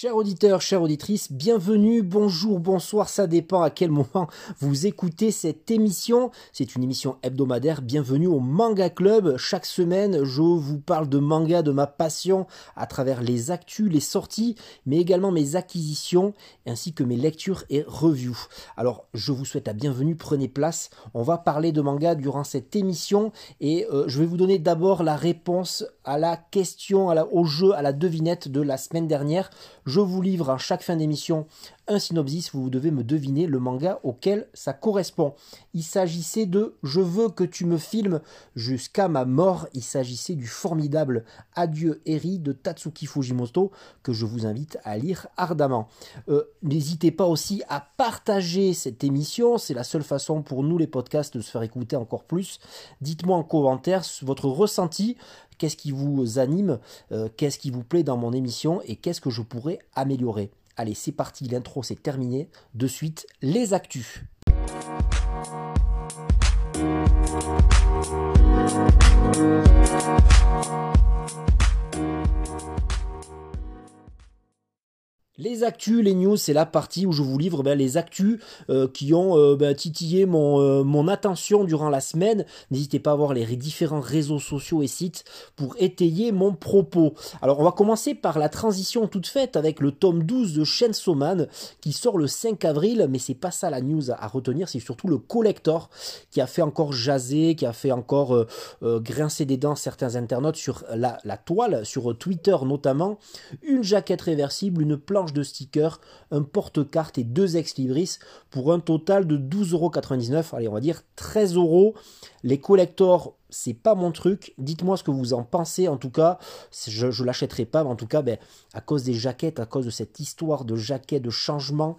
Chers auditeurs, chères auditrices, bienvenue, bonjour, bonsoir, ça dépend à quel moment vous écoutez cette émission. C'est une émission hebdomadaire, bienvenue au Manga Club. Chaque semaine, je vous parle de manga, de ma passion, à travers les actus, les sorties, mais également mes acquisitions, ainsi que mes lectures et reviews. Alors, je vous souhaite la bienvenue, prenez place. On va parler de manga durant cette émission, et euh, je vais vous donner d'abord la réponse à la question, au jeu, à la devinette de la semaine dernière. Je vous livre à chaque fin d'émission un synopsis, vous devez me deviner le manga auquel ça correspond. Il s'agissait de Je veux que tu me filmes jusqu'à ma mort. Il s'agissait du formidable Adieu Eri de Tatsuki Fujimoto que je vous invite à lire ardemment. Euh, n'hésitez pas aussi à partager cette émission, c'est la seule façon pour nous les podcasts de se faire écouter encore plus. Dites-moi en commentaire votre ressenti qu'est-ce qui vous anime, euh, qu'est-ce qui vous plaît dans mon émission? Et qu'est-ce que je pourrais améliorer? Allez, c'est parti, l'intro c'est terminé. De suite, les actus. Les actus, les news, c'est la partie où je vous livre ben, les actus euh, qui ont euh, ben, titillé mon, euh, mon, attention durant la semaine. N'hésitez pas à voir les différents réseaux sociaux et sites pour étayer mon propos. Alors on va commencer par la transition toute faite avec le tome 12 de Chainsaw Man qui sort le 5 avril, mais c'est pas ça la news à retenir, c'est surtout le collector qui a fait encore jaser, qui a fait encore grincer des dents certains internautes sur la toile, sur Twitter notamment. Une jaquette réversible, une planche de stickers, un porte-carte et deux ex-libris pour un total de 12,99€. Allez, on va dire 13 euros. Les collectors c'est pas mon truc. Dites-moi ce que vous en pensez. En tout cas, je, ne l'achèterai pas, mais en tout cas, ben, à cause des jaquettes, à cause de cette histoire de jaquettes, de changement,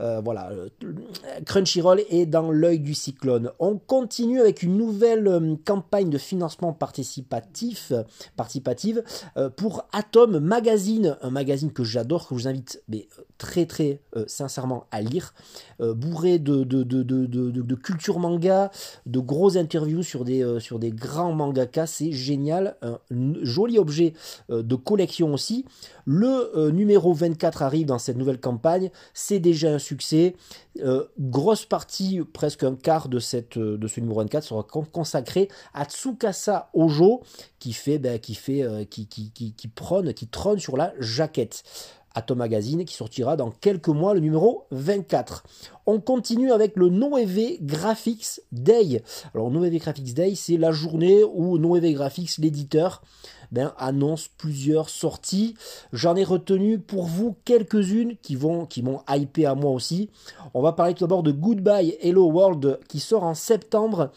euh, voilà, euh, Crunchyroll est dans l'œil du cyclone. On continue avec une nouvelle euh, campagne de financement participatif, participative pour Atom Magazine, un magazine que j'adore, que je vous invite mais, très très sincèrement à lire, bourré de de, de, de, de, culture manga, de grosses interviews sur des, sur des des grands mangakas, c'est génial, un joli objet euh, de collection aussi. Le euh, numéro 24 arrive dans cette nouvelle campagne, c'est déjà un succès. Euh, grosse partie, presque un quart de, cette, de ce numéro 24 sera consacré à Tsukasa Ojo, qui fait, ben, qui fait, qui, qui, qui, prône, qui trône sur la jaquette. Atom Magazine qui sortira dans quelques mois, le numéro 24. On continue avec le Noévé Graphics Day. Alors Noévé Graphics Day, c'est la journée où Noévé Graphics, l'éditeur, ben, annonce plusieurs sorties. J'en ai retenu pour vous quelques-unes qui vont qui m'ont hypé à moi aussi. On va parler tout d'abord de Goodbye Hello World qui sort en septembre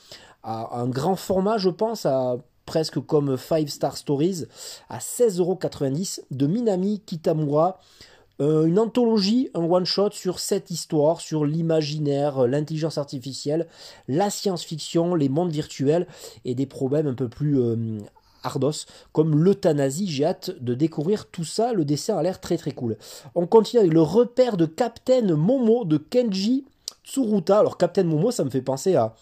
à un grand format, je pense, à presque comme Five Star Stories, à 16,90€ de Minami Kitamura. Euh, une anthologie, un one-shot sur cette histoire, sur l'imaginaire, l'intelligence artificielle, la science-fiction, les mondes virtuels et des problèmes un peu plus euh, ardos, comme l'euthanasie. J'ai hâte de découvrir tout ça. Le dessin a l'air très très cool. On continue avec le repère de Captain Momo de Kenji Tsuruta. Alors Captain Momo, ça me fait penser à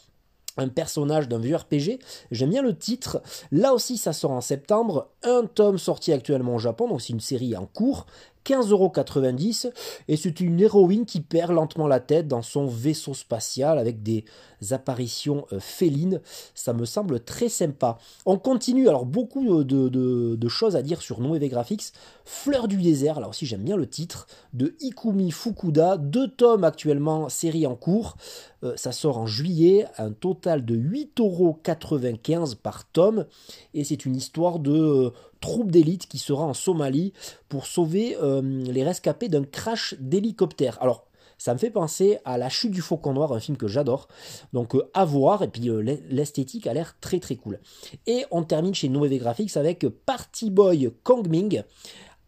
un personnage d'un vieux RPG. J'aime bien le titre. Là aussi, ça sort en septembre. Un tome sorti actuellement au Japon, donc c'est une série en cours. 15,90€ et c'est une héroïne qui perd lentement la tête dans son vaisseau spatial avec des apparitions euh, félines. Ça me semble très sympa. On continue, alors beaucoup de, choses à dire sur Noévé Graphics. Fleur du désert, là aussi j'aime bien le titre, de Ikumi Fukuda, deux tomes actuellement, série en cours. Euh, ça sort en juillet, un total de 8,95€ par tome. Et c'est une histoire de euh, troupe d'élite qui sera en Somalie pour sauver euh, les rescapés d'un crash d'hélicoptère. Alors, ça me fait penser à La chute du faucon noir, un film que j'adore. Donc euh, à voir, et puis euh, l'esthétique a l'air très très cool. Et on termine chez Noévé Graphics avec Party Boy Kongming.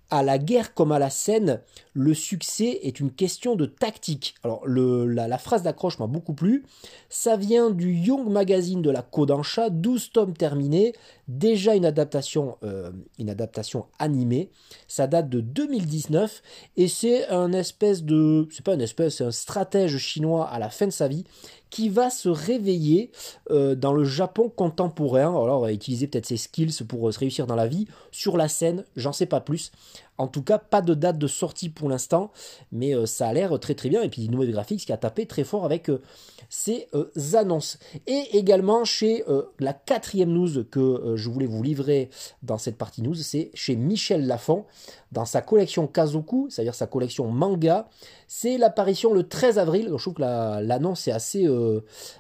À la guerre comme à la scène, le succès est une question de tactique. Alors la, phrase d'accroche m'a beaucoup plu. Ça vient du Young Magazine de la Kodansha, 12 tomes terminés, déjà une adaptation, euh, une adaptation animée. Ça date de 2019 et c'est un espèce de, c'est pas une espèce, c'est un stratège chinois à la fin de sa vie qui va se réveiller euh, dans le Japon contemporain. Alors, on va utiliser peut-être ses skills pour euh, se réussir dans la vie. Sur la scène, j'en sais pas plus. En tout cas, pas de date de sortie pour l'instant, mais ça a l'air très très bien. Et puis Nouvelle Graphics qui a tapé très fort avec ces annonces. Et également chez la quatrième news que je voulais vous livrer dans cette partie news, c'est chez Michel Lafont dans sa collection Kazoku, c'est-à-dire sa collection manga. C'est l'apparition le 13 avril. Je trouve que l'annonce est assez, euh,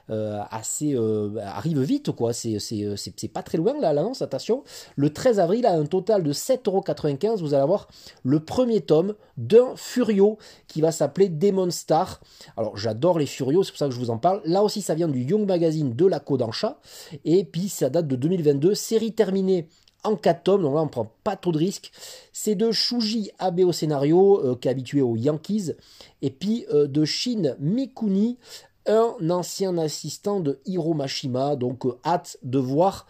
euh, euh, arrive vite quoi. C'est pas très loin l'annonce. Attention. Le 13 avril à un total de 7,95€, vous allez avoir le premier tome d'un Furio qui va s'appeler Demon Star. Alors j'adore les Furios, c'est pour ça que je vous en parle. Là aussi ça vient du Young Magazine de la Kodansha et puis ça date de 2022, série terminée en 4 tomes, donc là on prend pas trop de risques. C'est de Shuji Abe au scénario, euh, qui est habitué aux Yankees, et puis euh, de Shin Mikuni, un ancien assistant de Hiro Mashima, donc euh, hâte de voir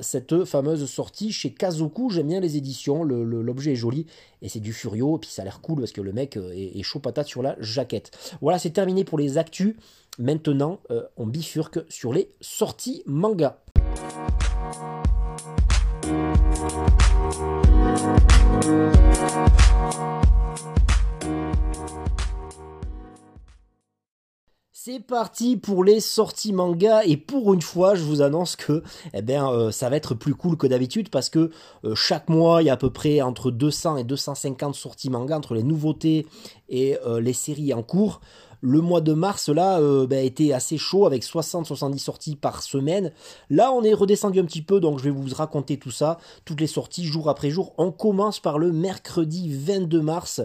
cette fameuse sortie chez Kazoku, j'aime bien les éditions, l'objet est joli, et c'est du Furio, et puis ça a l'air cool parce que le mec est, est, chaud patate sur la jaquette. Voilà, c'est terminé pour les actus, maintenant on bifurque sur les sorties manga. C'est parti pour les sorties manga et pour une fois je vous annonce que eh bien, euh, ça va être plus cool que d'habitude parce que euh, chaque mois il y a à peu près entre 200 et 250 sorties manga entre les nouveautés et euh, les séries en cours. Le mois de mars, là, euh, ben, était assez chaud avec 60-70 sorties par semaine. Là, on est redescendu un petit peu, donc je vais vous raconter tout ça, toutes les sorties jour après jour. On commence par le mercredi 22 mars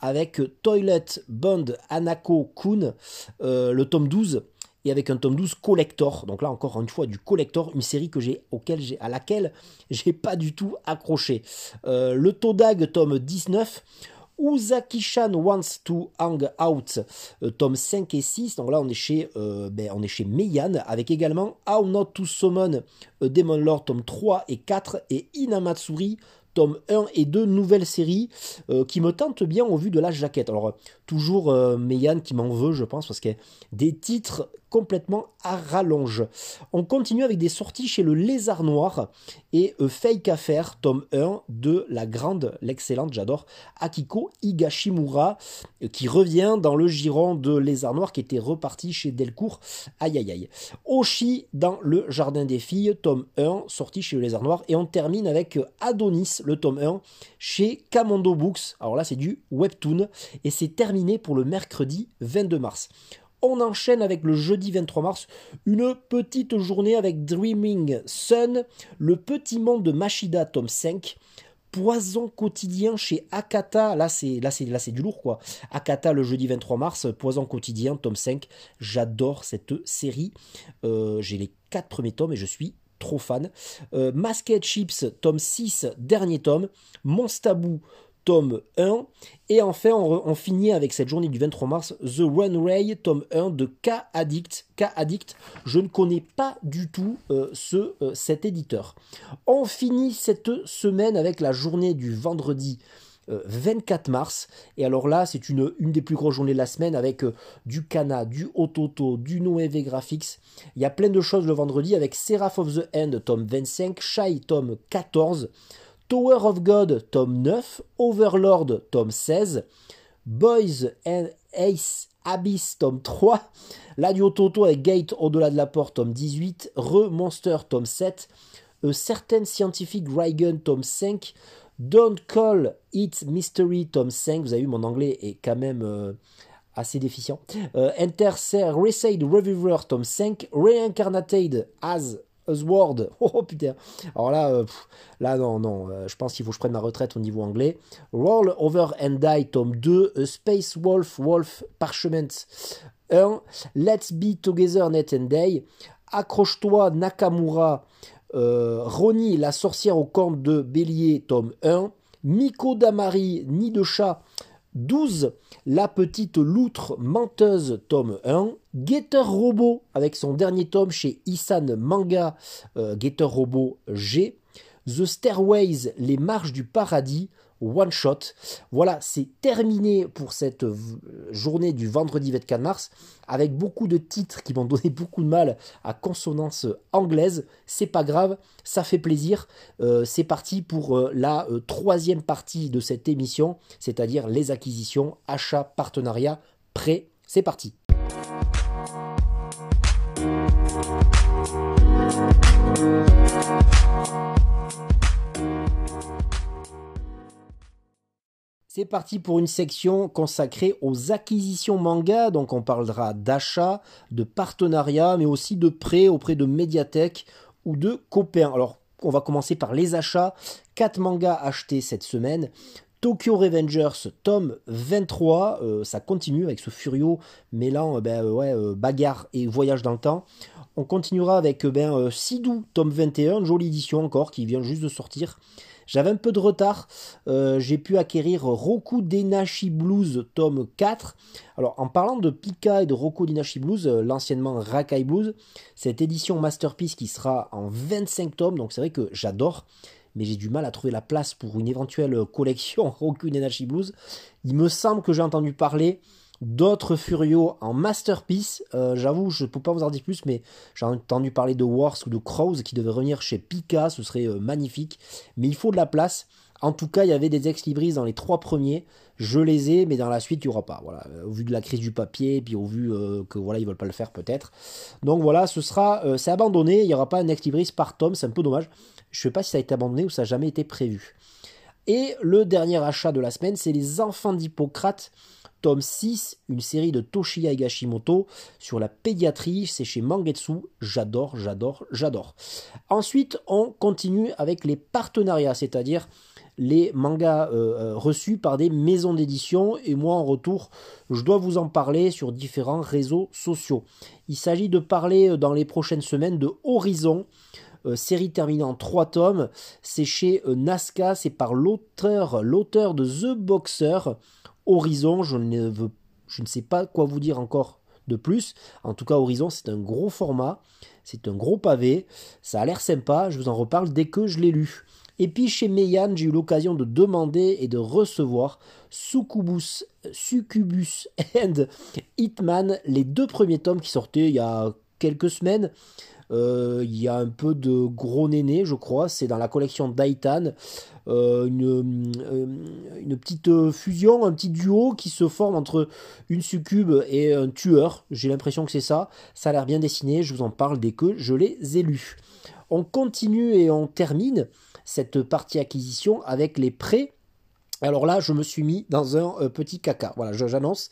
avec Toilet Bond Anako Kun, euh, le tome 12 et avec un tome 12 collector. Donc là encore une fois du collector, une série que j'ai auquel j'ai à laquelle j'ai pas du tout accroché. Euh, le Todag tome 19 Uzaki-chan Wants to Hang Out, euh, tome 5 et 6. Donc là, on est chez, euh, ben, on est chez Meian, avec également How Not to Summon Demon Lord, tome 3 et 4, et Inamatsuri, tome 1 et 2, nouvelle série, euh, qui me tente bien au vu de la jaquette. Alors, toujours Meian qui m'en veut, je pense, parce qu'il y a des titres complètement à rallonge. On continue avec des sorties chez le Lézard Noir et euh, Fake Affair, tome 1 de la grande, l'excellente, j'adore, Akiko Higashimura, euh, qui revient dans le giron de Lézard Noir qui était reparti chez Delcourt. Aïe aïe aïe. Oshi dans le Jardin des Filles, tome 1, sorti chez le Lézard Noir. Et on termine avec euh, Adonis, le tome 1, chez Kamondo Books. Alors là, c'est du webtoon. Et c'est terminé pour le mercredi 22 mars. On enchaîne avec le jeudi 23 mars, une petite journée avec Dreaming Sun, le petit monde de Machida, tome 5. Poison quotidien chez Akata, là c'est là c'est là c'est du lourd quoi. Akata le jeudi 23 mars, Poison quotidien tome 5. J'adore cette série. Euh, j'ai les quatre premiers tomes et je suis trop fan. Euh, Masked Chips tome 6, dernier tome. Monstabou tome 1. Et enfin, on, finit avec cette journée du 23 mars, The Runway, tome 1 de K-Addict. K-Addict, je ne connais pas du tout euh, ce, euh, cet éditeur. On finit cette semaine avec la journée du vendredi 24 euh, mars. Et alors là, c'est une, une des plus grosses journées de la semaine avec du Kana, du Ototo, du Noévé Graphics. Il y a plein de choses le vendredi avec Seraph of the End, tome 25, Shy, tome 14. Tower of God, tome 9, Overlord, tome 16, Boys and Ace Abyss, tome 3, l'Adio Toto avec Gate au-delà de la porte, tome 18, Re-Monster, tome 7, A Certain Scientific Raigun, tome 5, Don't Call It Mystery, tome 5, vous avez vu, mon anglais est quand même euh, assez déficient, euh, Enter Resade Reviver, tome 5, Reincarnated as Sword. Oh putain. Alors là, euh, là non, non. Euh, je pense qu'il faut que je prenne ma retraite au niveau anglais. Roll Over and Die, tome 2. Space Wolf, Wolf Parchment 1. Let's Be Together, Net and Day. Accroche-toi, Nakamura. Euh, Ronnie, la sorcière au camp de Bélier, tome 1. Miko Damari, Nid de chat. 12. La petite loutre menteuse, tome 1. Getter Robot, avec son dernier tome chez Isan Manga, euh, Getter Robot G. The Stairways, les marches du paradis. One shot. Voilà, c'est terminé pour cette journée du vendredi 24 mars avec beaucoup de titres qui m'ont donné beaucoup de mal à consonance anglaise. C'est pas grave, ça fait plaisir. Euh, c'est parti pour euh, la euh, troisième partie de cette émission, c'est-à-dire les acquisitions, achats, partenariats, prêts. C'est parti. C'est parti pour une section consacrée aux acquisitions manga. Donc on parlera d'achat, de partenariat, mais aussi de prêts auprès de médiathèques ou de copains. Alors on va commencer par les achats. 4 mangas achetés cette semaine. Tokyo Revengers, tome 23, euh, ça continue avec ce Furio mêlant euh, ben, euh, ouais, bagarre et voyage dans le temps. On continuera avec ben, Sidou, tome 21, jolie édition encore qui vient juste de sortir. J'avais un peu de retard. Euh, j'ai pu acquérir Roku Denashi Blues tome 4. Alors en parlant de Pika et de Roku Denashi Blues, euh, l'anciennement Rakai Blues, cette édition Masterpiece qui sera en 25 tomes, donc c'est vrai que j'adore mais j'ai du mal à trouver la place pour une éventuelle collection Roku Denashi Blues. Il me semble que j'ai entendu parler d'autres Furio en Masterpiece. Euh, j'avoue, je ne peux pas vous en dire plus, mais j'ai entendu parler de Wars ou de Crows qui devaient revenir chez Pika, ce serait euh, magnifique. Mais il faut de la place. En tout cas, il y avait des ex-libris dans les trois premiers. Je les ai, mais dans la suite, il n'y aura pas. Voilà, au vu de la crise du papier, puis au vu euh, que voilà, ils veulent pas le faire peut-être. Donc voilà, ce sera, c'est abandonné. Il n'y aura pas un ex-libris par tome, c'est un peu dommage. Je ne sais pas si ça a été abandonné ou ça n'a jamais été prévu. Et le dernier achat de la semaine, c'est les Enfants d'Hippocrate tome 6, une série de Toshiya Higashimoto sur la pédiatrie, c'est chez Mangetsu, j'adore, j'adore, j'adore. Ensuite, on continue avec les partenariats, c'est-à-dire les mangas euh, euh, reçus par des maisons d'édition et moi en retour je dois vous en parler sur différents réseaux sociaux. Il s'agit de parler euh, dans les prochaines semaines de Horizon, série terminée en 3 tomes, c'est chez Nazca, c'est par l'auteur l'auteur de The Boxer. Horizon, je ne, veux, je ne sais pas quoi vous dire encore de plus. En tout cas, Horizon, c'est un gros format, c'est un gros pavé, ça a l'air sympa, je vous en reparle dès que je l'ai lu. Et puis chez Meian, j'ai eu l'occasion de demander et de recevoir Succubus, Succubus and Hitman, les deux premiers tomes qui sortaient il y a quelques semaines. Euh, il y a un peu de gros néné, je crois. C'est dans la collection Daitan. Euh, une, euh, une, petite fusion, un petit duo qui se forme entre une succube et un tueur. J'ai l'impression que c'est ça. Ça a l'air bien dessiné. Je vous en parle dès que je les ai lus. On continue et on termine cette partie acquisition avec les prêts alors là, je me suis mis dans un euh, petit caca. Voilà, j'annonce.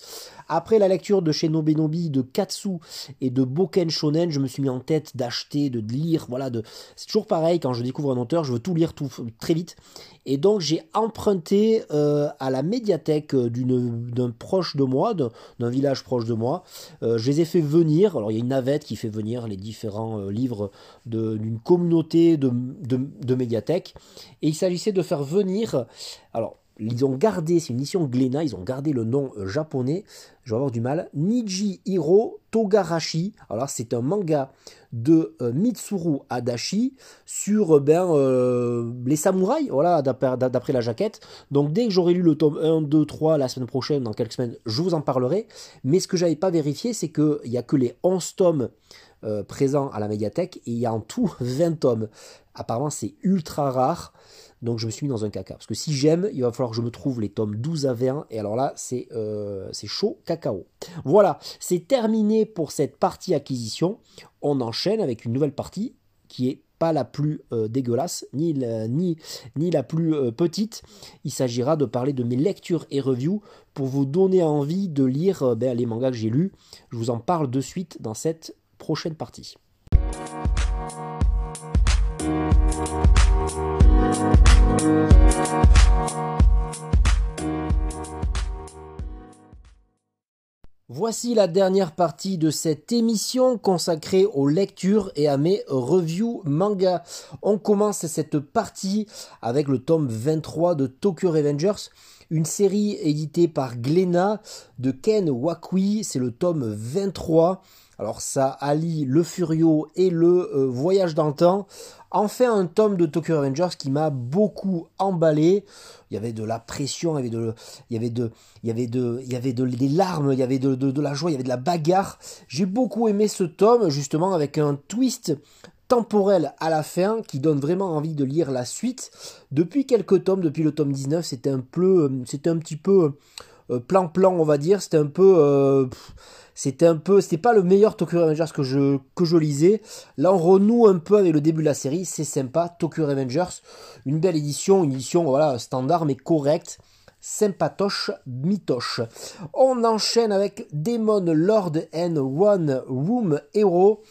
Après la lecture de chez Nobenobi, de Katsu et de Boken Shonen, je me suis mis en tête d'acheter, de lire. Voilà, c'est toujours pareil quand je découvre un auteur, je veux tout lire tout très vite. Et donc j'ai emprunté euh, à la médiathèque d'un proche de moi, d'un village proche de moi. Euh, je les ai fait venir. Alors il y a une navette qui fait venir les différents livres d'une communauté de, de, de médiathèques. Et il s'agissait de faire venir. Alors ils ont gardé, c'est une édition Glénat, ils ont gardé le nom euh, japonais, je vais avoir du mal, Niji Hiro Togarashi. Alors c'est un manga de euh, Mitsuru Adachi sur euh, ben, les samouraïs, voilà, d'après la jaquette. Donc dès que j'aurai lu le tome 1, 2, 3 la semaine prochaine, dans quelques semaines, je vous en parlerai. Mais ce que j'avais pas vérifié, c'est qu'il n'y a que les 11 tomes présents à la médiathèque et il y a en tout 20 tomes. Apparemment c'est ultra rare. Donc je me suis mis dans un caca. Parce que si j'aime, il va falloir que je me trouve les tomes 12 à 20. Et alors là, c'est euh, chaud cacao. Voilà, c'est terminé pour cette partie acquisition. On enchaîne avec une nouvelle partie qui est pas la plus euh, dégueulasse, ni la, ni, ni la plus euh, petite. Il s'agira de parler de mes lectures et reviews pour vous donner envie de lire ben, les mangas que j'ai lus. Je vous en parle de suite dans cette prochaine partie. Voici la dernière partie de cette émission consacrée aux lectures et à mes reviews manga. On commence cette partie avec le tome 23 de Tokyo Revengers, une série éditée par Glénat de Ken Wakui, c'est le tome 23. Alors ça allie le Furio et le euh, voyage dans le temps. Enfin un tome de Tokyo Avengers qui m'a beaucoup emballé. Il y avait de la pression, il y avait de, il avait de, il avait de, il avait de, des larmes, il y avait de, de la joie, il y avait de la bagarre. J'ai beaucoup aimé ce tome justement avec un twist temporel à la fin qui donne vraiment envie de lire la suite. Depuis quelques tomes, depuis le tome 19, c'était un peu, c'était un petit peu euh, plan-plan, on va dire. C'était un peu, euh, c'était un peu, c'était pas le meilleur Tokyo Revengers que je que je lisais. Là, on renoue un peu avec le début de la série. C'est sympa, Tokyo Revengers, une belle édition, une édition voilà standard mais correcte sympatoche, mitoche. On enchaîne avec Demon Lord and One Room Hero.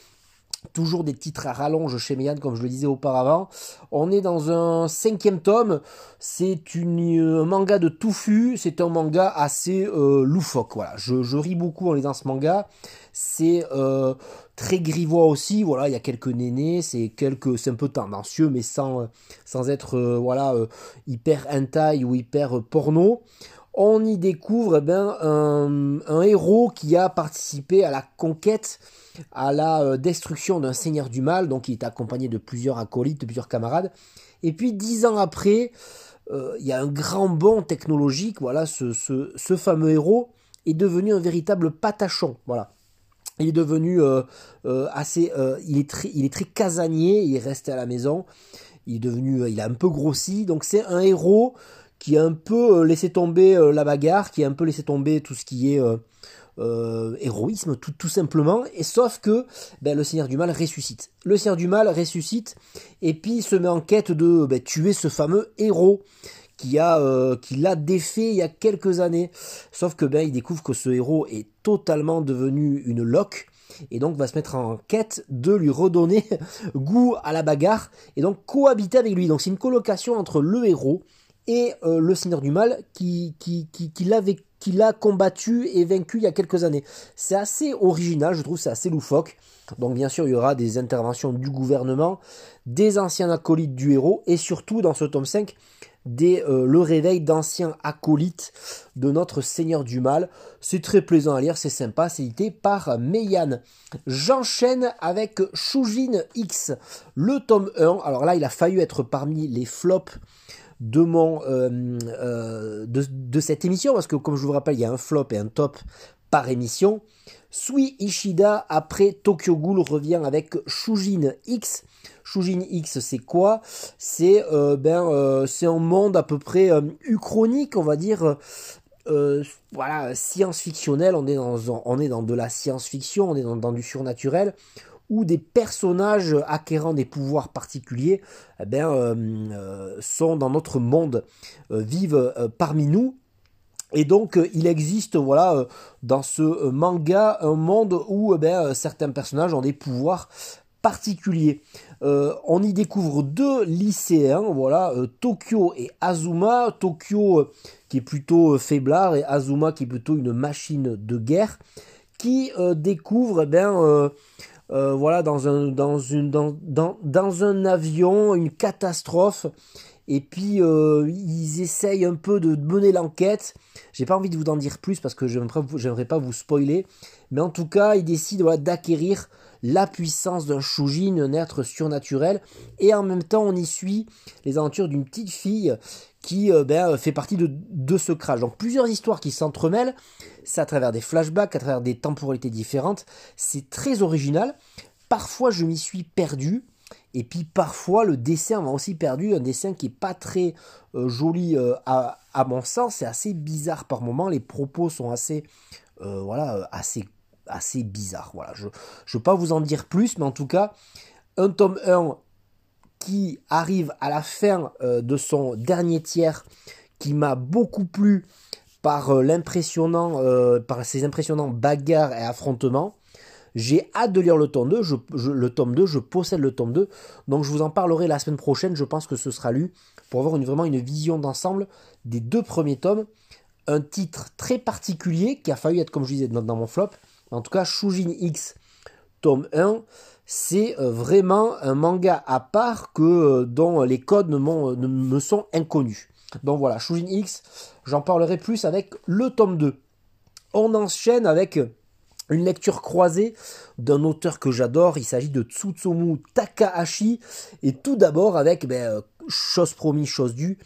Toujours des titres à rallonge chez Meian, comme je le disais auparavant. On est dans un cinquième tome. C'est un manga de touffu. C'est un manga assez euh, loufoque. Je, ris beaucoup en lisant ce manga. C'est euh, très grivois aussi. Voilà, il y a quelques nénés. C'est c'est un peu tendancieux, mais sans être euh, voilà hyper hentai ou hyper porno on y découvre eh un, héros qui a participé à la conquête, à la euh, destruction d'un seigneur du mal, donc il est accompagné de plusieurs acolytes, de plusieurs camarades. Et puis dix ans après, euh, il y a un grand bond technologique, voilà, ce, fameux héros est devenu un véritable patachon, voilà. Il est devenu euh, assez, il est très, il est très casanier, il est resté à la maison, il est devenu, il a un peu grossi, donc c'est un héros qui a un peu euh, laissé tomber euh, la bagarre, qui a un peu laissé tomber tout ce qui est euh, héroïsme, tout, simplement, et sauf que ben, le Seigneur du Mal ressuscite. Le Seigneur du Mal ressuscite, et puis se met en quête de ben, tuer ce fameux héros qui a qui l'a défait il y a quelques années. Sauf que ben il découvre que ce héros est totalement devenu une loque et donc va se mettre en quête de lui redonner goût à la bagarre et donc cohabiter avec lui. Donc c'est une colocation entre le héros et euh, le Seigneur du Mal qui, qui, qui, qui l'a combattu et vaincu il y a quelques années. C'est assez original, je trouve, c'est assez loufoque. Donc bien sûr, il y aura des interventions du gouvernement, des anciens acolytes du héros, et surtout dans ce tome 5, des, euh, le réveil d'anciens acolytes de notre Seigneur du Mal. C'est très plaisant à lire, c'est sympa, c'est édité par Meian. J'enchaîne avec Shujin X, le tome 1. Alors là, il a failli être parmi les flops de mon euh, euh, de, cette émission parce que comme je vous rappelle il y a un flop et un top par émission. Sui Ishida après Tokyo Ghoul revient avec Shujin X. Shujin X c'est quoi? C'est euh, ben c'est un monde à peu près uchronique on va dire voilà science-fictionnel. On est dans on est dans de la science-fiction, on est dans du surnaturel où des personnages acquérant des pouvoirs particuliers eh euh, euh, sont dans notre monde, euh, vivent parmi nous. Et donc il existe voilà dans ce manga un monde où eh ben, certains personnages ont des pouvoirs particuliers. on y découvre deux lycéens, voilà, Tokyo et Azuma. Tokyo qui est plutôt faiblard et Azuma qui est plutôt une machine de guerre, qui découvrent eh ben, euh, voilà, dans un, dans, une, dans, dans, dans un avion, une catastrophe. Et puis euh, ils essayent un peu de mener l'enquête. J'ai pas envie de vous en dire plus parce que j'aimerais pas vous spoiler. Mais en tout cas, ils décident d'acquérir la puissance d'un Shujin, un être surnaturel. Et en même temps, on y suit les aventures d'une petite fille qui euh, ben, fait partie de, ce crash. Donc plusieurs histoires qui s'entremêlent c'est à travers des flashbacks, à travers des temporalités différentes. C'est très original. Parfois, je m'y suis perdu. Et puis parfois le dessin m'a aussi perdu, un dessin qui est pas très euh, joli euh, à, mon sens, c'est assez bizarre par moments, les propos sont assez euh, voilà assez assez bizarres. Voilà, je ne veux pas vous en dire plus, mais en tout cas, un tome 1 qui arrive à la fin de son dernier tiers qui m'a beaucoup plu par euh, l'impressionnant, euh, par ces impressionnants bagarres et affrontements. J'ai hâte de lire le tome 2, je, le tome 2, je possède le tome 2, donc je vous en parlerai la semaine prochaine, je pense que ce sera lu, pour avoir une, vraiment une vision d'ensemble des deux premiers tomes. Un titre très particulier, qui a failli être, comme je disais, dans, mon flop, en tout cas, Shujin X, tome 1, c'est euh, vraiment un manga à part que, dont les codes me sont inconnus. Donc voilà, Shujin X, j'en parlerai plus avec le tome 2. On enchaîne avec Une lecture croisée d'un auteur que j'adore, il s'agit de Tsutsumu Takahashi, et tout d'abord avec, ben, euh, chose promise, chose due,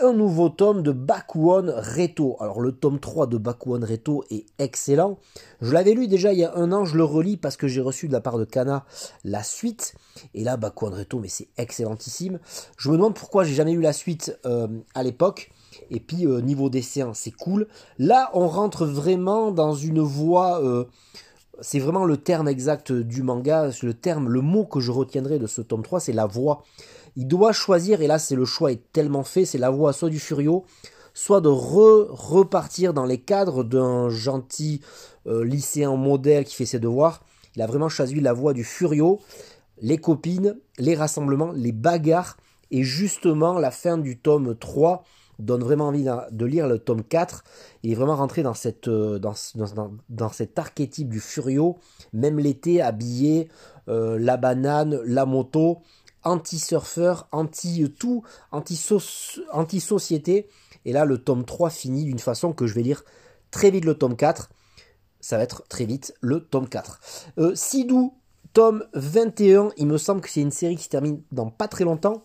un nouveau tome de Bakuon Reto. Alors le tome 3 de Bakuon Reto est excellent. Je l'avais lu déjà il y a un an, je le relis parce que j'ai reçu de la part de Kana la suite. Et là, Bakuon Reto, mais c'est excellentissime. Je me demande pourquoi j'ai jamais eu la suite euh, à l'époque. Et puis euh, niveau dessin, c'est cool. Là, on rentre vraiment dans une voie... Euh, c'est vraiment le terme exact du manga, le terme, le mot que je retiendrai de ce tome 3, c'est la voix. Il doit choisir, et là c'est le choix est tellement fait, c'est la voix soit du Furio, soit de repartir dans les cadres d'un gentil euh, lycéen modèle qui fait ses devoirs. Il a vraiment choisi la voix du Furio, les copines, les rassemblements, les bagarres, et justement la fin du tome 3 donne vraiment envie de lire le tome 4. Il est vraiment rentré dans, cette, euh, dans, dans, cet archétype du Furio, même l'été, habillé, euh, la banane, la moto, anti-surfeur, anti-tout, anti-société. Et là, le tome 3 finit d'une façon que je vais lire très vite le tome 4. Ça va être très vite le tome 4. Euh, Sidou, tome 21, il me semble que c'est une série qui se termine dans pas très longtemps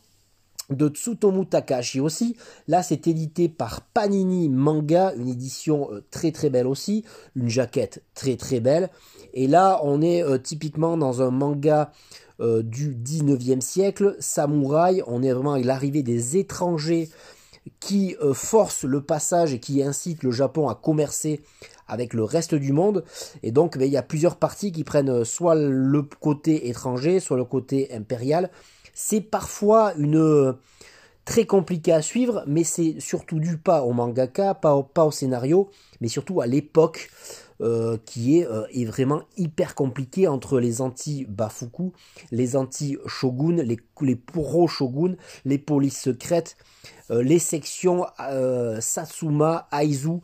de Tsutomu Takahashi aussi. Là, c'est édité par Panini Manga, une édition euh, très très belle aussi, une jaquette très très belle. Et là, on est euh, typiquement dans un manga euh, du 19e siècle, samouraï, on est vraiment avec l'arrivée des étrangers qui forcent le passage et qui incitent le Japon à commercer avec le reste du monde. Et donc, ben, il y a plusieurs parties qui prennent soit le côté étranger, soit le côté impérial. C'est parfois une euh, très compliqué à suivre, mais c'est surtout dû pas au mangaka, pas au, pas au scénario, mais surtout à l'époque euh, qui est, euh, est, vraiment hyper compliqué entre les anti-Bafuku, les anti-shogun, les, pro-shogun, les polices secrètes, les sections Satsuma, Aizu.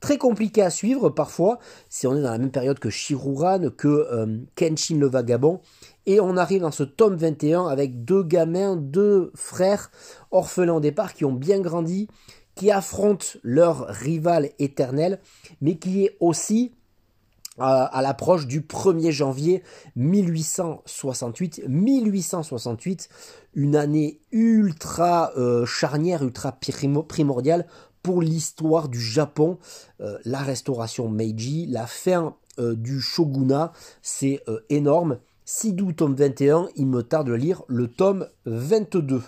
Très compliqué à suivre parfois, si on est dans la même période que Shiruran, que Kenshin le Vagabond. Et on arrive dans ce tome 21 avec deux gamins, deux frères orphelins au départ qui ont bien grandi, qui affrontent leur rival éternel, mais qui est aussi à, l'approche du 1er janvier 1868. 1868, une année ultra euh, charnière, ultra primordiale pour l'histoire du Japon. Euh, la restauration Meiji, la fin euh, du shogunat, c'est énorme. Sidou tome 21, il me tarde de lire le tome 22.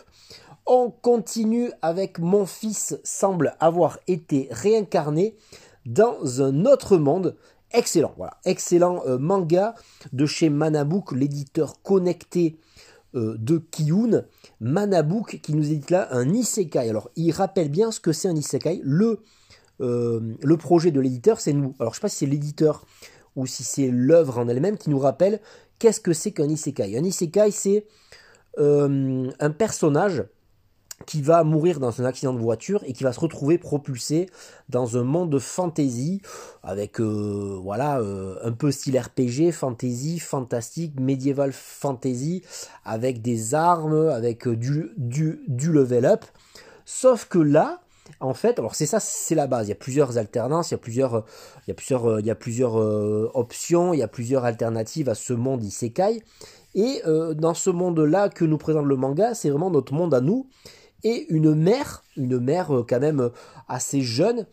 On continue avec Mon fils semble avoir été réincarné dans un autre monde. Excellent, voilà, excellent euh, manga de chez Manabook, l'éditeur connecté euh, de Kiyun. Manabook qui nous édite là un isekai. Alors, il rappelle bien ce que c'est un isekai. Le, euh, le projet de l'éditeur, c'est nous. Alors, je ne sais pas si c'est l'éditeur ou si c'est l'œuvre en elle-même qui nous rappelle Qu'est-ce que c'est qu'un isekai Un isekai, c'est un personnage qui va mourir dans un accident de voiture et qui va se retrouver propulsé dans un monde de fantasy avec euh, voilà euh, un peu style RPG, fantasy, fantastique, médiéval fantasy avec des armes, avec du, du, du level up. Sauf que là, en fait, alors c'est ça, c'est la base. Il y a plusieurs alternances, il y a plusieurs, il y a plusieurs, il y a plusieurs euh, options, il y a plusieurs alternatives à ce monde isekai. Et euh, dans ce monde-là que nous présente le manga, c'est vraiment notre monde à nous. Et une mère, une mère euh, quand même assez jeune,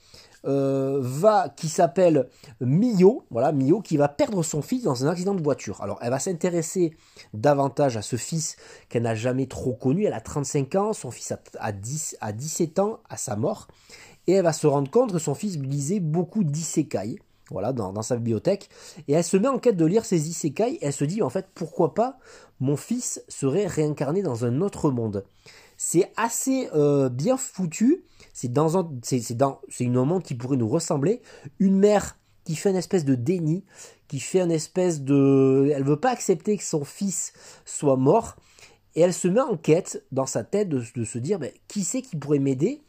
euh, va, qui s'appelle Mio, voilà, Mio, qui va perdre son fils dans un accident de voiture. Alors, elle va s'intéresser davantage à ce fils qu'elle n'a jamais trop connu. Elle a 35 ans, son fils a, 10, à 17 ans à sa mort, et elle va se rendre compte que son fils lisait beaucoup d'isekai. Voilà, dans, sa bibliothèque. Et elle se met en quête de lire ces isekai. Et elle se dit, en fait, pourquoi pas mon fils serait réincarné dans un autre monde. C'est assez euh, bien foutu. C'est dans un, c'est, c'est une qui pourrait nous ressembler. Une mère qui fait une espèce de déni, qui fait une espèce de, elle veut pas accepter que son fils soit mort, et elle se met en quête dans sa tête de, se dire, ben, qui c'est qui pourrait m'aider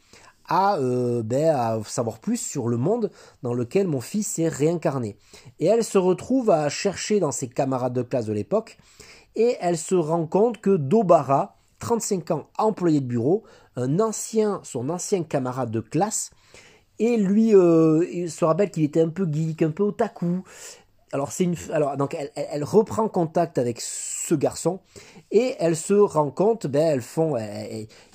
à, euh, ben, à savoir plus sur le monde dans lequel mon fils s'est réincarné. Et elle se retrouve à chercher dans ses camarades de classe de l'époque, et elle se rend compte que Dobara, 35 ans, employé de bureau, un ancien, son ancien camarade de classe, et lui euh, il se rappelle qu'il était un peu geek, un peu otaku, alors c'est une, alors donc elle, reprend contact avec ce garçon et elle se rend compte, ben elles font,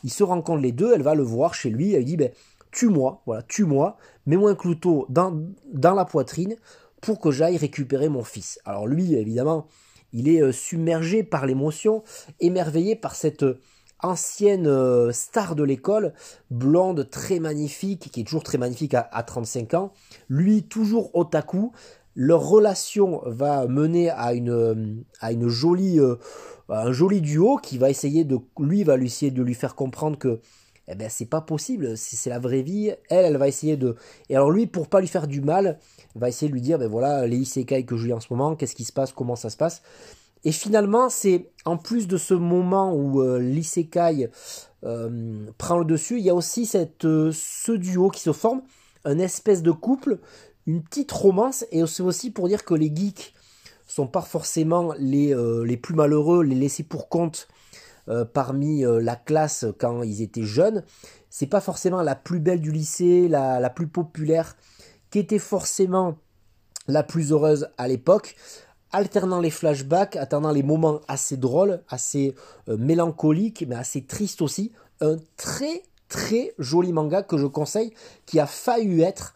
ils se rencontrent les deux, elle va le voir chez lui, elle dit ben tue-moi, voilà, tue-moi, mets-moi un clouteau dans, dans la poitrine pour que j'aille récupérer mon fils. Alors lui, évidemment, il est euh, submergé par l'émotion, émerveillé par cette euh, ancienne euh, star de l'école, blonde, très magnifique, qui est toujours très magnifique à, 35 ans. Lui, toujours otaku. Leur relation va mener à une, à une jolie, un joli duo qui va essayer de, lui va lui essayer de lui faire comprendre que eh ben c'est pas possible, c'est la vraie vie. Elle, elle va essayer de. Et alors lui, pour pas lui faire du mal, va essayer de lui dire, ben voilà, les isekai que je lis en ce moment, qu'est-ce qui se passe, comment ça se passe. Et finalement, c'est en plus de ce moment où euh, l'isekai euh, prend le dessus, il y a aussi cette, euh, ce duo qui se forme, un espèce de couple, une petite romance, et c'est aussi pour dire que les geeks sont pas forcément les, les plus malheureux, les laissés pour compte euh, parmi euh, la classe quand ils étaient jeunes. C'est pas forcément la plus belle du lycée, la, plus populaire, qui était forcément la plus heureuse à l'époque alternant les flashbacks, alternant les moments assez drôles, assez euh, mélancoliques, mais assez tristes aussi. Un très très joli manga que je conseille, qui a failli être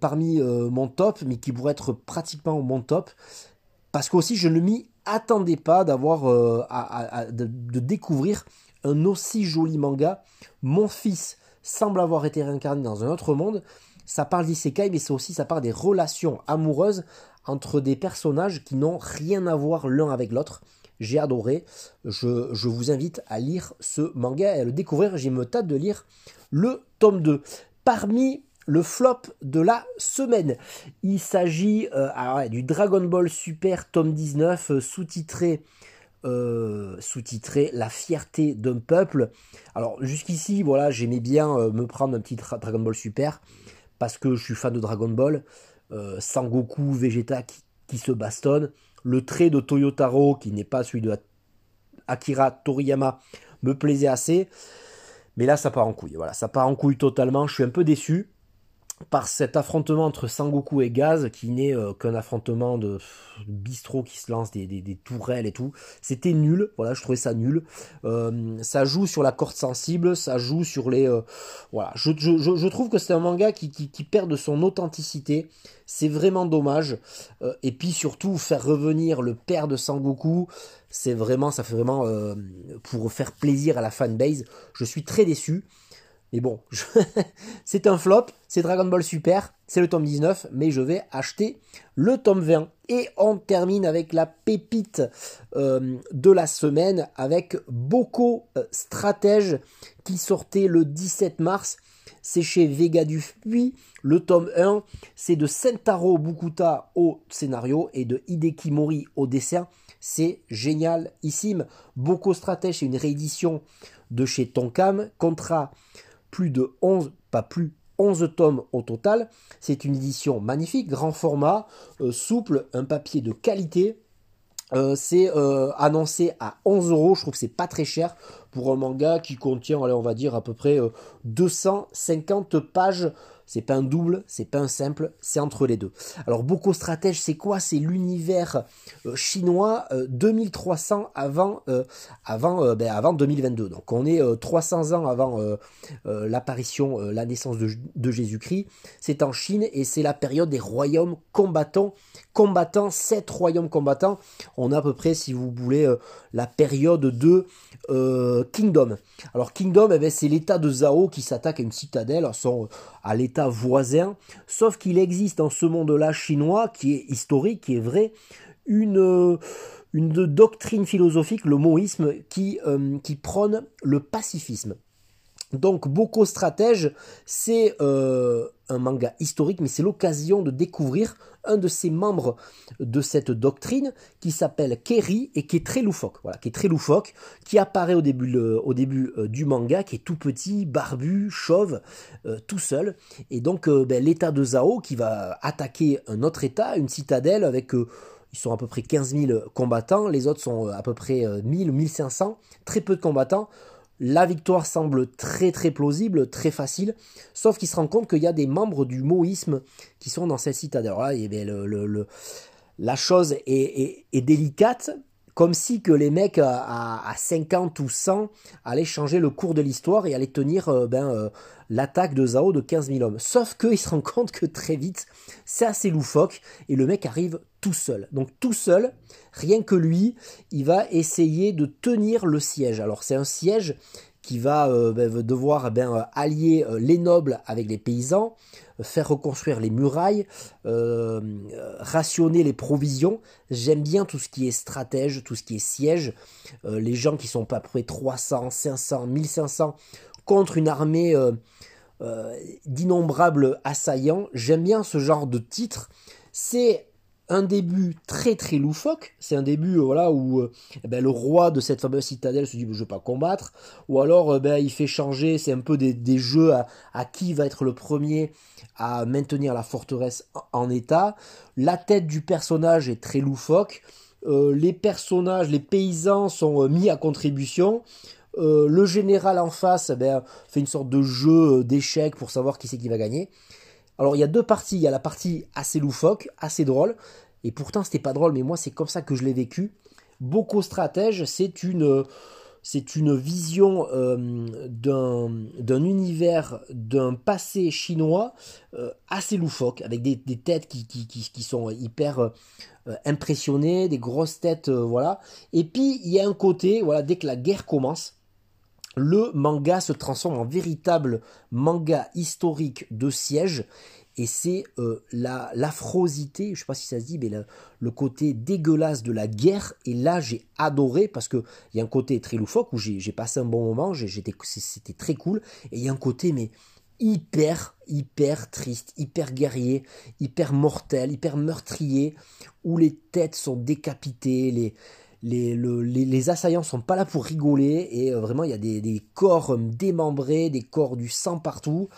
parmi mon top, mais qui pourrait être pratiquement mon top, parce qu'aussi je le mis attendez pas d'avoir euh, de, découvrir un aussi joli manga. Mon fils semble avoir été réincarné dans un autre monde. Ça parle d'isekai, mais c'est aussi ça parle des relations amoureuses entre des personnages qui n'ont rien à voir l'un avec l'autre. J'ai adoré. Je, je, vous invite à lire ce manga et à le découvrir. J'ai me tâte de lire le tome 2. Parmi le flop de la semaine. Il s'agit euh, du Dragon Ball Super tome 19 euh, sous-titré euh, sous-titré La fierté d'un peuple. Alors jusqu'ici, voilà, j'aimais bien me prendre un petit Dragon Ball Super parce que je suis fan de Dragon Ball. Sangoku, Vegeta qui, se bastonne. Le trait de Toyotaro, qui n'est pas celui de Akira Toriyama, me plaisait assez. Mais là, ça part en couille. Voilà, ça part en couille totalement. Je suis un peu déçu par cet affrontement entre Sangoku et Gaz, qui n'est euh, qu'un affrontement de, bistrot qui se lance des, tourelles et tout. C'était nul, voilà, je trouvais ça nul. Euh, ça joue sur la corde sensible, ça joue sur les... Euh, voilà, je, trouve que c'est un manga qui, qui, qui, perd de son authenticité. C'est vraiment dommage. et puis surtout, faire revenir le père de Sangoku, c'est vraiment, ça fait vraiment pour faire plaisir à la fanbase. Je suis très déçu. Mais bon, c'est un flop, c'est Dragon Ball Super, c'est le tome 19, mais je vais acheter le tome 20. Et on termine avec la pépite euh, de la semaine avec Boko euh, Stratège qui sortait le 17 mars. C'est chez Vega du Puy. Le tome 1, c'est de Sentaro Bukuta au scénario et de Hideki Mori au dessin. C'est génialissime. Boko Stratège, c'est une réédition de chez Tonkam. Contrat plus de 11, pas plus 11 tomes au total. C'est une édition magnifique, grand format, euh, souple, un papier de qualité. Euh, c'est euh, annoncé à 11 euros. Je trouve que c'est pas très cher pour un manga qui contient, allez, on va dire à peu près 250 pages c'est pas un double, c'est pas un simple, c'est entre les deux. Alors Boko Stratège, c'est quoi? C'est l'univers euh, chinois 2300 euh, avant euh, avant ben, avant 2022. Donc on est 300 ans avant l'apparition, la naissance de, Jésus-Christ. C'est en Chine et c'est la période des royaumes combattants combattants, sept royaumes combattants. On a à peu près, si vous voulez, la période de Kingdom. Alors Kingdom, eh ben, c'est l'état de Zhao qui s'attaque à une citadelle, sont à l'état voisin, sauf qu'il existe en ce monde-là chinois, qui est historique, qui est vrai, une, une doctrine philosophique, le moïsme, qui, euh, qui prône le pacifisme. Donc Boko Stratège, c'est euh, un manga historique, mais c'est l'occasion de découvrir un de ces membres de cette doctrine qui s'appelle Keri et qui est très loufoque. Voilà, qui est très loufoque, qui apparaît au début, euh, du manga, qui est tout petit, barbu, chauve, euh, tout seul. Et donc ben, l'état de Zao qui va attaquer un autre état, une citadelle avec ils sont à peu près 15 000 combattants, les autres sont à peu près 1000 ou 1500, très peu de combattants. La victoire semble très très plausible, très facile, sauf qu'il se rend compte qu'il y a des membres du moïsme qui sont dans cette citadelle. Là, eh la chose est, délicate, comme si que les mecs à, 50 ou 100 allaient changer le cours de l'histoire et allaient tenir euh, ben, euh, l'attaque de Zao de 15 000 hommes. Sauf qu'ils se rendent compte que très vite, c'est assez loufoque et le mec arrive tout seul. Donc tout seul, rien que lui, il va essayer de tenir le siège. Alors c'est un siège qui va euh, ben, devoir ben, allier les nobles avec les paysans, faire reconstruire les murailles, euh, rationner les provisions. J'aime bien tout ce qui est stratège, tout ce qui est siège. Euh, les gens qui sont pas près 300, 500, 1500 contre une armée euh, d'innombrables assaillants. J'aime bien ce genre de titre. C'est un début très très loufoque. C'est un début euh, voilà où euh, eh ben, le roi de cette fameuse citadelle se dit je veux pas combattre, ou alors euh, ben, il fait changer. C'est un peu des, jeux à, qui va être le premier à maintenir la forteresse en, état. La tête du personnage est très loufoque. les personnages, les paysans sont mis à contribution. le général en face eh ben, fait une sorte de jeu d'échecs pour savoir qui c'est qui va gagner. Alors il y a deux parties, il y a la partie assez loufoque, assez drôle, et pourtant c'était pas drôle, mais moi c'est comme ça que je l'ai vécu. Boko Stratège, c'est une, c'est une vision euh, d'un, univers, d'un passé chinois euh, assez loufoque, avec des, têtes qui, qui, sont hyper euh, impressionnées, des grosses têtes, voilà. Et puis il y a un côté, voilà, dès que la guerre commence, le manga se transforme en véritable manga historique de siège et c'est euh, la l'affrosité, je sais pas si ça se dit, mais le, côté dégueulasse de la guerre. Et là, j'ai adoré parce que il y a un côté très loufoque où j'ai passé un bon moment, c'était très cool. Et il y a un côté mais hyper hyper triste, hyper guerrier, hyper mortel, hyper meurtrier, où les têtes sont décapitées, les les, les, les, assaillants sont pas là pour rigoler et euh, vraiment il y a des, des, corps démembrés, des corps du sang partout.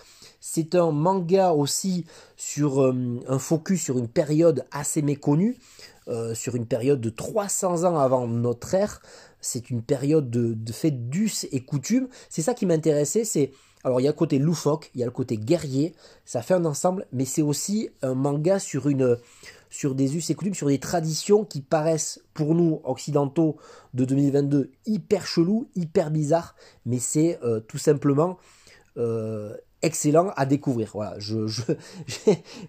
C'est un manga aussi sur euh, un focus sur une période assez méconnue, euh, sur une période de 300 ans avant notre ère. C'est une période de, de fait d'us et coutumes. C'est ça qui m'intéressait, c'est alors il y a le côté loufoque, il y a le côté guerrier, ça fait un ensemble, mais c'est aussi un manga sur une sur des us et coutumes, sur des traditions qui paraissent pour nous occidentaux de 2022 hyper chelou, hyper bizarre, mais c'est euh, tout simplement euh, excellent à découvrir.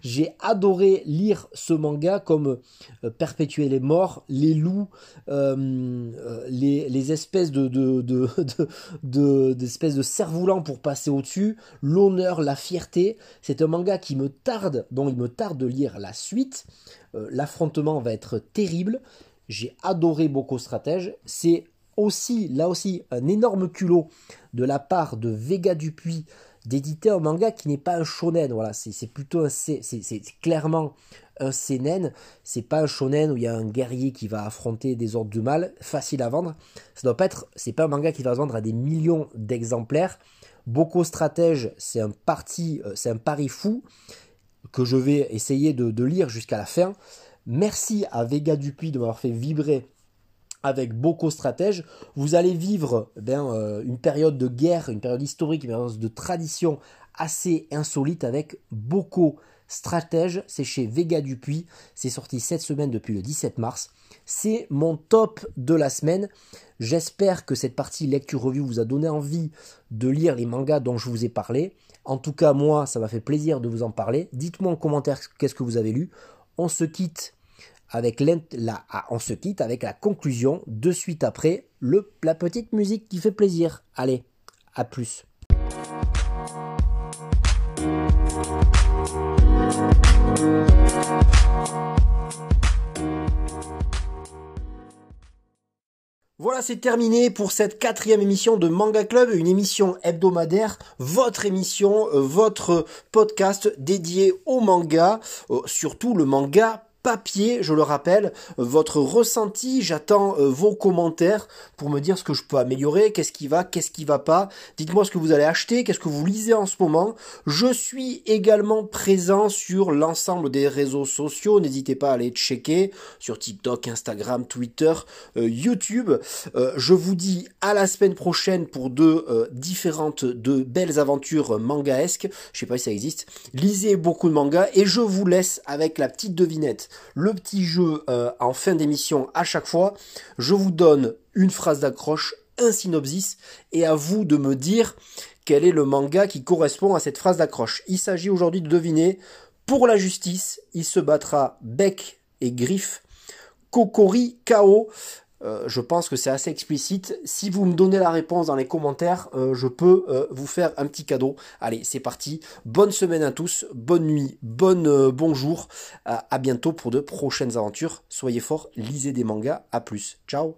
J'ai adoré lire ce manga comme euh, perpétuer les morts, les loups, euh, euh, les, espèces de, de, de, pour passer au-dessus, l'honneur, la fierté. C'est un manga qui me tarde, dont il me tarde de lire la suite. l'affrontement va être terrible. J'ai adoré Boko Stratège. C'est aussi, là aussi, un énorme culot de la part de Vega Dupuis d'éditer un manga qui n'est pas un shonen. Voilà, c'est plutôt un c'est clairement un seinen. C'est pas un shonen où il y a un guerrier qui va affronter des ordres du mal, facile à vendre. Ça doit pas être, c'est pas un manga qui va se vendre à des millions d'exemplaires. Boko Stratège, c'est un parti, euh, c'est un pari fou que je vais essayer de, de lire jusqu'à la fin. Merci à Vega Dupuis de m'avoir fait vibrer avec beaucoup stratèges, vous allez vivre eh euh, une période de guerre, une période historique, une période de tradition assez insolite avec beaucoup stratèges. C'est chez Vega Dupuis. C'est sorti cette semaine depuis le 17 mars. C'est mon top de la semaine. J'espère que cette partie lecture review vous a donné envie de lire les mangas dont je vous ai parlé. En tout cas, moi, ça m'a fait plaisir de vous en parler. Dites-moi en commentaire qu'est-ce que vous avez lu. On se quitte avec la, ah, on se quitte avec la conclusion de suite après le, la petite musique qui fait plaisir. Allez, à plus. Voilà, c'est terminé pour cette quatrième émission de Manga Club, une émission hebdomadaire, votre émission, euh, votre podcast dédié au manga, euh, surtout le manga papier, je le rappelle, votre ressenti, j'attends euh, vos commentaires pour me dire ce que je peux améliorer, qu'est-ce qui va, qu'est-ce qui va pas. Dites-moi ce que vous allez acheter, qu'est-ce que vous lisez en ce moment. Je suis également présent sur l'ensemble des réseaux sociaux, n'hésitez pas à aller checker sur TikTok, Instagram, Twitter, euh, YouTube. Euh, je vous dis à la semaine prochaine pour deux différentes, de belles aventures mangaesques. Je sais pas si ça existe. Lisez beaucoup de mangas et je vous laisse avec la petite devinette le petit jeu euh, en fin d'émission à chaque fois. Je vous donne une phrase d'accroche, un synopsis, et à vous de me dire quel est le manga qui correspond à cette phrase d'accroche. Il s'agit aujourd'hui de deviner, pour la justice, il se battra bec et griffe, Kokori KO. Euh, je pense que c'est assez explicite. Si vous me donnez la réponse dans les commentaires, euh, je peux euh, vous faire un petit cadeau. Allez, c'est parti. Bonne semaine à tous, bonne nuit, bonne bonjour. à bientôt pour de prochaines aventures. Soyez forts, lisez des mangas. À plus. Ciao.